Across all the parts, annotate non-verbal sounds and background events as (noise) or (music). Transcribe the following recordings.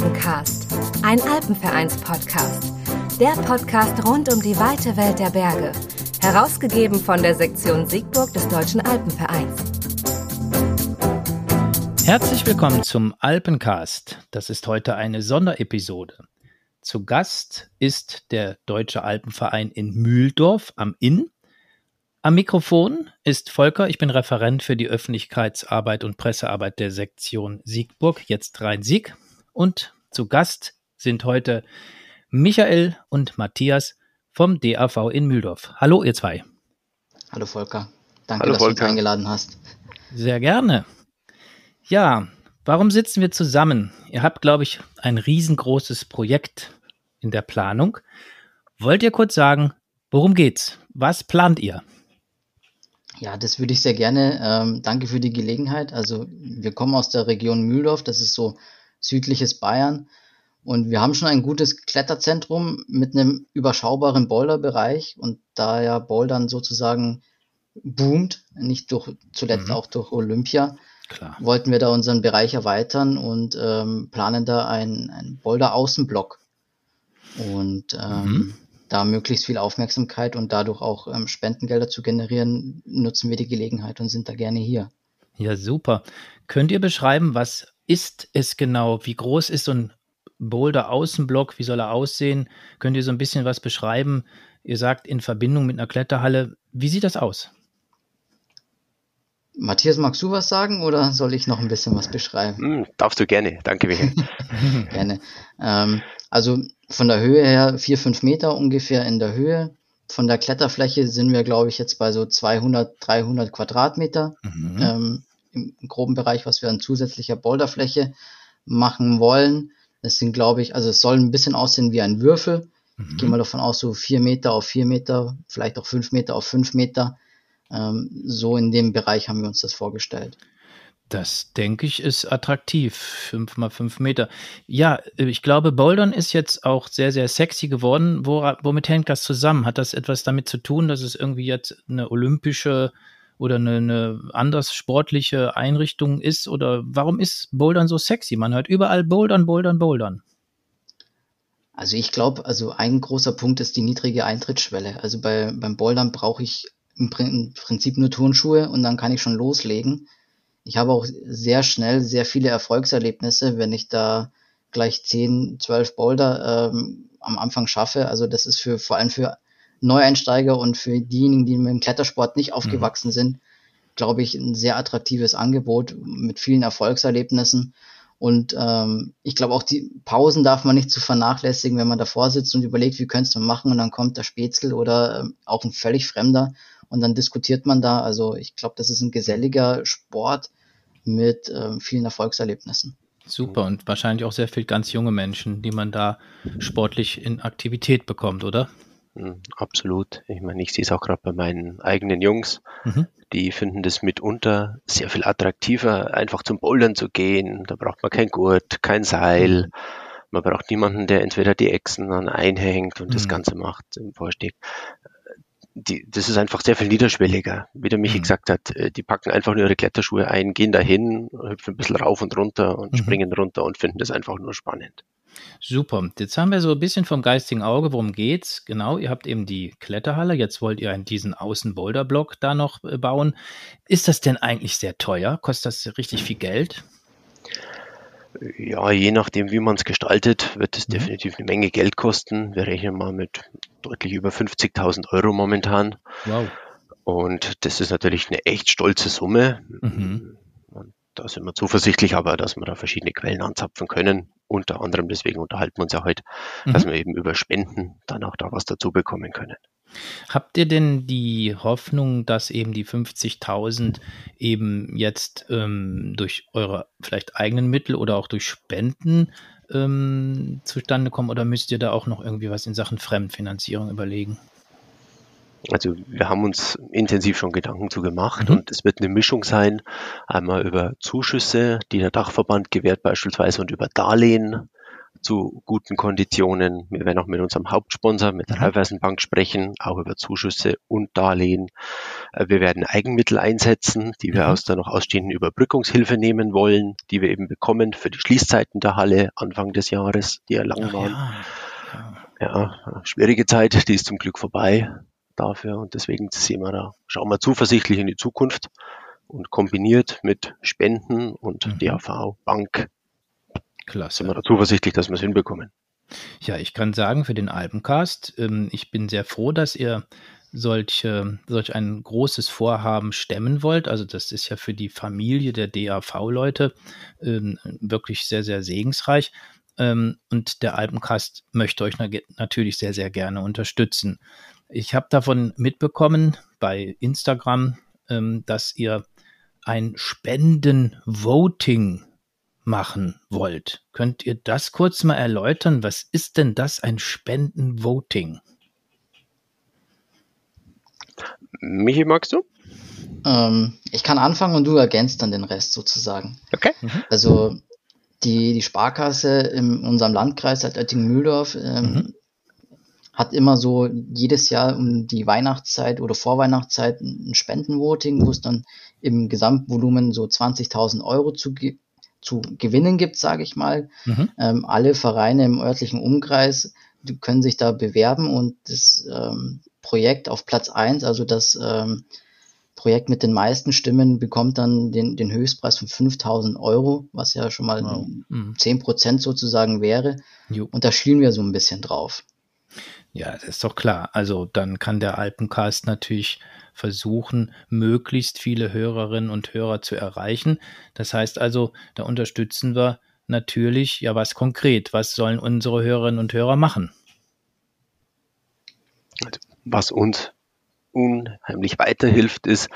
Alpencast, ein Alpenvereins-Podcast. Der Podcast rund um die weite Welt der Berge. Herausgegeben von der Sektion Siegburg des Deutschen Alpenvereins. Herzlich willkommen zum Alpencast. Das ist heute eine Sonderepisode. Zu Gast ist der Deutsche Alpenverein in Mühldorf am Inn. Am Mikrofon ist Volker, ich bin Referent für die Öffentlichkeitsarbeit und Pressearbeit der Sektion Siegburg, jetzt Rhein-Sieg. Und zu Gast sind heute Michael und Matthias vom DAV in Mühldorf. Hallo, ihr zwei. Hallo Volker. Danke, Hallo, dass Volker. du uns eingeladen hast. Sehr gerne. Ja, warum sitzen wir zusammen? Ihr habt, glaube ich, ein riesengroßes Projekt in der Planung. Wollt ihr kurz sagen, worum geht's? Was plant ihr? Ja, das würde ich sehr gerne. Ähm, danke für die Gelegenheit. Also wir kommen aus der Region Mühldorf, das ist so südliches Bayern. Und wir haben schon ein gutes Kletterzentrum mit einem überschaubaren Boulderbereich. Und da ja Bouldern sozusagen boomt, nicht durch, zuletzt Mhm. auch durch Olympia, Klar. wollten wir da unseren Bereich erweitern und ähm, planen da einen, einen Boulder-Außenblock. Und ähm, Mhm. da möglichst viel Aufmerksamkeit und dadurch auch ähm, Spendengelder zu generieren, nutzen wir die Gelegenheit und sind da gerne hier. Ja, super. Könnt ihr beschreiben, was ist es genau? Wie groß ist so ein Boulder-Außenblock? Wie soll er aussehen? Könnt ihr so ein bisschen was beschreiben? Ihr sagt in Verbindung mit einer Kletterhalle. Wie sieht das aus? Matthias, magst du was sagen oder soll ich noch ein bisschen was beschreiben? Hm, darfst du gerne. Danke, Michael. (laughs) (laughs) Gerne. Ähm, also von der Höhe her vier, fünf Meter ungefähr in der Höhe. Von der Kletterfläche sind wir, glaube ich, jetzt bei so 200, 300 Quadratmeter. Mhm. ähm, im groben Bereich, was wir an zusätzlicher Boulderfläche machen wollen. Das sind, glaube ich, also es soll ein bisschen aussehen wie ein Würfel. Ich gehe Mhm. mal davon aus, so vier Meter auf vier Meter, vielleicht auch fünf Meter auf fünf Meter. Ähm, so in dem Bereich haben wir uns das vorgestellt. Das denke ich ist attraktiv. Fünf mal fünf Meter. Ja, ich glaube, Bouldern ist jetzt auch sehr, sehr sexy geworden. Wora, womit hängt das zusammen? Hat das etwas damit zu tun, dass es irgendwie jetzt eine olympische oder eine, eine anders sportliche Einrichtung ist? Oder warum ist Bouldern so sexy? Man hört überall Bouldern, Bouldern, Bouldern. Also ich glaube, also ein großer Punkt ist die niedrige Eintrittsschwelle. Also bei, beim Bouldern brauche ich im Prin- im Prinzip nur Turnschuhe und dann kann ich schon loslegen. Ich habe auch sehr schnell sehr viele Erfolgserlebnisse, wenn ich da gleich 10, 12 Boulder ähm, am Anfang schaffe. Also das ist für vor allem für Neueinsteiger und für diejenigen, die mit dem Klettersport nicht aufgewachsen sind, glaube ich, ein sehr attraktives Angebot mit vielen Erfolgserlebnissen. Und ähm, ich glaube auch die Pausen darf man nicht zu vernachlässigen, wenn man davor sitzt und überlegt, wie könntest du machen und dann kommt der Spätzle oder ähm, auch ein völlig Fremder und dann diskutiert man da. Also ich glaube, das ist ein geselliger Sport mit ähm, vielen Erfolgserlebnissen. Super und wahrscheinlich auch sehr viel ganz junge Menschen, die man da sportlich in Aktivität bekommt, oder? Hm, Absolut. Ich meine, ich sehe es auch gerade bei meinen eigenen Jungs. Mhm. Die finden das mitunter sehr viel attraktiver, einfach zum Bouldern zu gehen. Da braucht man kein Gurt, kein Seil. Man braucht niemanden, der entweder die Echsen dann einhängt und das Mhm. Ganze macht im Vorstieg. Die, das ist einfach sehr viel niederschwelliger. Wie der Michi Mhm. gesagt hat, äh, die packen einfach nur ihre Kletterschuhe ein, gehen dahin, hüpfen ein bisschen rauf und runter und Mhm. springen runter und finden das einfach nur spannend. Super. Jetzt haben wir so ein bisschen vom geistigen Auge, worum geht's? Genau, ihr habt eben die Kletterhalle, jetzt wollt ihr diesen Außen-Boulder-Block da noch äh, bauen. Ist das denn eigentlich sehr teuer? Kostet das richtig viel Geld? Ja, je nachdem, wie man es gestaltet, wird es Mhm. definitiv eine Menge Geld kosten. Wir rechnen mal mit deutlich über 50.000 Euro momentan. Wow. Und das ist natürlich eine echt stolze Summe. Mhm. Und da sind wir zuversichtlich, aber dass wir da verschiedene Quellen anzapfen können. Unter anderem, deswegen unterhalten wir uns ja heute, dass Mhm. wir eben über Spenden dann auch da was dazu bekommen können. Habt ihr denn die Hoffnung, dass eben die 50.000 eben jetzt ähm, durch eure vielleicht eigenen Mittel oder auch durch Spenden ähm, zustande kommen? Oder müsst ihr da auch noch irgendwie was in Sachen Fremdfinanzierung überlegen? Also wir haben uns intensiv schon Gedanken zu gemacht Mhm. und es wird eine Mischung sein, einmal über Zuschüsse, die der Dachverband gewährt beispielsweise und über Darlehen. zu guten Konditionen. Wir werden auch mit unserem Hauptsponsor, mit der mhm. Raiffeisenbank sprechen, auch über Zuschüsse und Darlehen. Äh, wir werden Eigenmittel einsetzen, die wir mhm. aus der noch ausstehenden Überbrückungshilfe nehmen wollen, die wir eben bekommen für die Schließzeiten der Halle Anfang des Jahres, die ja lang waren. Ja. ja, schwierige Zeit, die ist zum Glück vorbei dafür und deswegen sehen wir da, schauen wir zuversichtlich in die Zukunft und kombiniert mit Spenden und mhm. DAV, Bank, Klasse. sind wir da zuversichtlich, dass wir es hinbekommen. Ja, ich kann sagen für den Alpencast, ähm, ich bin sehr froh, dass ihr solche, solch ein großes Vorhaben stemmen wollt. Also das ist ja für die Familie der DAV-Leute ähm, wirklich sehr, sehr segensreich. Ähm, und der Alpencast möchte euch natürlich sehr, sehr gerne unterstützen. Ich habe davon mitbekommen bei Instagram, ähm, dass ihr ein Spenden-Voting machen wollt. Könnt ihr das kurz mal erläutern? Was ist denn das, ein Spenden-Voting? Michi, magst du? Ähm, ich kann anfangen und du ergänzt dann den Rest sozusagen. Okay. Mhm. Also die, die Sparkasse in unserem Landkreis, halt Oettingen-Mühldorf, ähm, mhm hat immer so jedes Jahr um die Weihnachtszeit oder Vorweihnachtszeit ein Spendenvoting, wo es dann im Gesamtvolumen so 20.000 Euro zu, zu gewinnen gibt, sage ich mal. Mhm. Ähm, alle Vereine im örtlichen Umkreis können sich da bewerben und das ähm, Projekt auf Platz eins, also das ähm, Projekt mit den meisten Stimmen, bekommt dann den, den Höchstpreis von 5000 Euro, was ja schon mal wow. mhm. 10 Prozent sozusagen wäre. Jo. Und da schielen wir so ein bisschen drauf. Ja, das ist doch klar. Also dann kann der Alpencast natürlich versuchen, möglichst viele Hörerinnen und Hörer zu erreichen. Das heißt also, da unterstützen wir natürlich, ja, was konkret? Was sollen unsere Hörerinnen und Hörer machen? Was uns unheimlich weiterhilft, ist,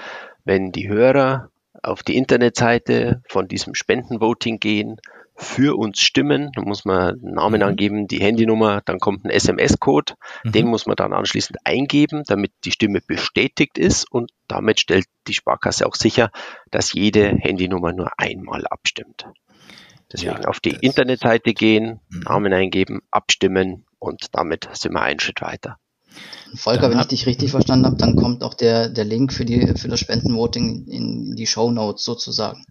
wenn die Hörer auf die Internetseite von diesem Spendenvoting gehen, für uns stimmen. Da muss man einen Namen mhm. angeben, die Handynummer, dann kommt ein SMS-Code. Mhm. Den muss man dann anschließend eingeben, damit die Stimme bestätigt ist und damit stellt die Sparkasse auch sicher, dass jede Handynummer nur einmal abstimmt. Deswegen ja, auf die Internetseite gehen, mhm. Namen eingeben, abstimmen und damit sind wir einen Schritt weiter. Volker, wenn ich dich richtig verstanden habe, dann kommt auch der, der Link für, die, für das Spendenvoting in die Show Notes sozusagen.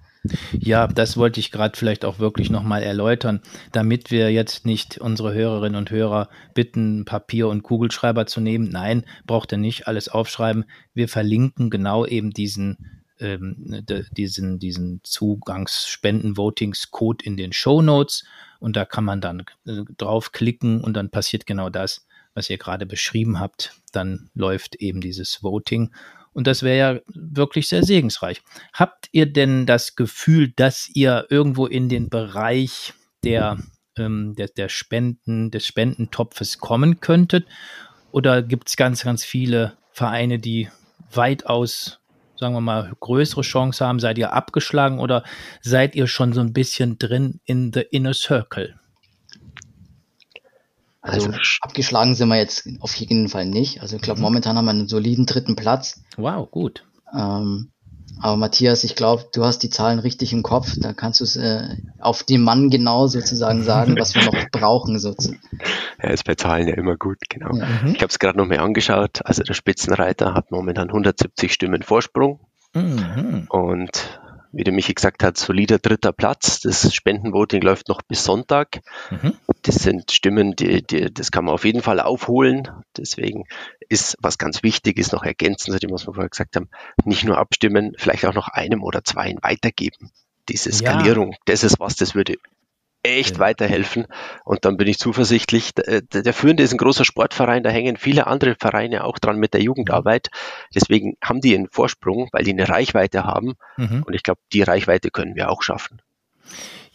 Ja, das wollte ich gerade vielleicht auch wirklich nochmal erläutern, damit wir jetzt nicht unsere Hörerinnen und Hörer bitten, Papier und Kugelschreiber zu nehmen. Nein, braucht ihr nicht alles aufschreiben. Wir verlinken genau eben diesen ähm, diesen, diesen Zugangsspenden-Votings-Code in den Show Notes und da kann man dann äh, draufklicken und dann passiert genau das, was ihr gerade beschrieben habt. Dann läuft eben dieses Voting und das wäre ja wirklich sehr segensreich. Habt ihr denn das Gefühl, dass ihr irgendwo in den Bereich der, ähm, der, der Spenden, des Spendentopfes kommen könntet? Oder gibt es ganz, ganz viele Vereine, die weitaus, sagen wir mal, größere Chance haben? Seid ihr abgeschlagen oder seid ihr schon so ein bisschen drin in the inner circle? Also, also abgeschlagen sind wir jetzt auf jeden Fall nicht. Also ich glaube, mhm. momentan haben wir einen soliden dritten Platz. Wow, gut. Ähm, aber Matthias, ich glaube, du hast die Zahlen richtig im Kopf. Da kannst du es äh, auf den Mann genau sozusagen (laughs) sagen, was wir noch brauchen. Sozusagen. Ja, ist bei Zahlen ja immer gut, genau. Ja. Mhm. Ich habe es gerade noch mal angeschaut. Also der Spitzenreiter hat momentan 170 Stimmen Vorsprung. Mhm. Und wie der Michi gesagt hat, solider dritter Platz. Das Spendenvoting läuft noch bis Sonntag. Mhm. Das sind Stimmen, die, die, das kann man auf jeden Fall aufholen. Deswegen ist, was ganz wichtig ist, noch ergänzen zu dem, was wir vorher gesagt haben, nicht nur abstimmen, vielleicht auch noch einem oder zwei weitergeben. Diese Skalierung, ja. das ist was, das würde echt ja. weiterhelfen. Und dann bin ich zuversichtlich. Der, der, Führende ist ein großer Sportverein, da hängen viele andere Vereine auch dran mit der Jugendarbeit. Deswegen haben die einen Vorsprung, weil die eine Reichweite haben. Mhm. Und ich glaube, die Reichweite können wir auch schaffen.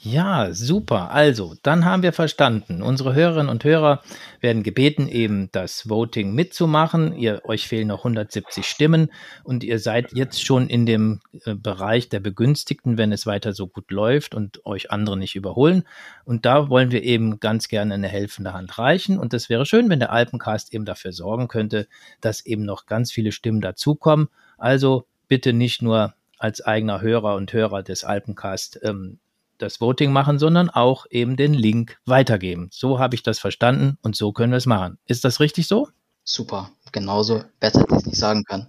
Ja, super. Also, dann haben wir verstanden. Unsere Hörerinnen und Hörer werden gebeten, eben das Voting mitzumachen. Ihr, euch fehlen noch 170 Stimmen und ihr seid jetzt schon in dem äh, Bereich der Begünstigten, wenn es weiter so gut läuft und euch andere nicht überholen. Und da wollen wir eben ganz gerne eine helfende Hand reichen. Und das wäre schön, wenn der Alpencast eben dafür sorgen könnte, dass eben noch ganz viele Stimmen dazukommen. Also bitte nicht nur als eigener Hörer und Hörer des Alpencast ähm, das Voting machen, sondern auch eben den Link weitergeben. So habe ich das verstanden und so können wir es machen. Ist das richtig so? Super, genauso besser, als ich es nicht sagen kann.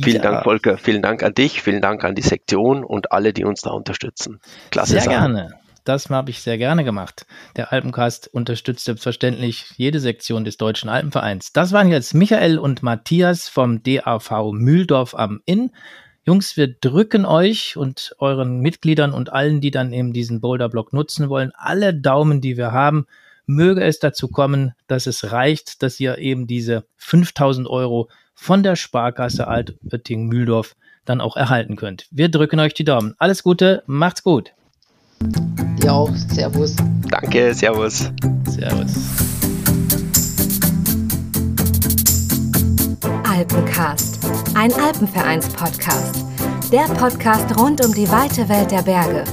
Vielen ja. Dank, Volker. Vielen Dank an dich, vielen Dank an die Sektion und alle, die uns da unterstützen. Klasse. Sehr Sache. gerne. Das habe ich sehr gerne gemacht. Der Alpencast unterstützt selbstverständlich jede Sektion des Deutschen Alpenvereins. Das waren jetzt Michael und Matthias vom DAV Mühldorf am Inn. Jungs, wir drücken euch und euren Mitgliedern und allen, die dann eben diesen Boulderblock nutzen wollen, alle Daumen, die wir haben. Möge es dazu kommen, dass es reicht, dass ihr eben diese 5000 Euro von der Sparkasse Altötting-Mühldorf dann auch erhalten könnt. Wir drücken euch die Daumen. Alles Gute, macht's gut. Dir auch. Servus. Danke, Servus. Servus. Alpencast, ein Alpenvereins-Podcast. Der Podcast rund um die weite Welt der Berge.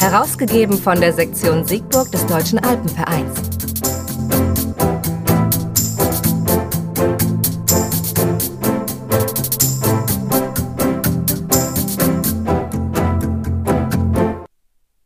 Herausgegeben von der Sektion Siegburg des Deutschen Alpenvereins.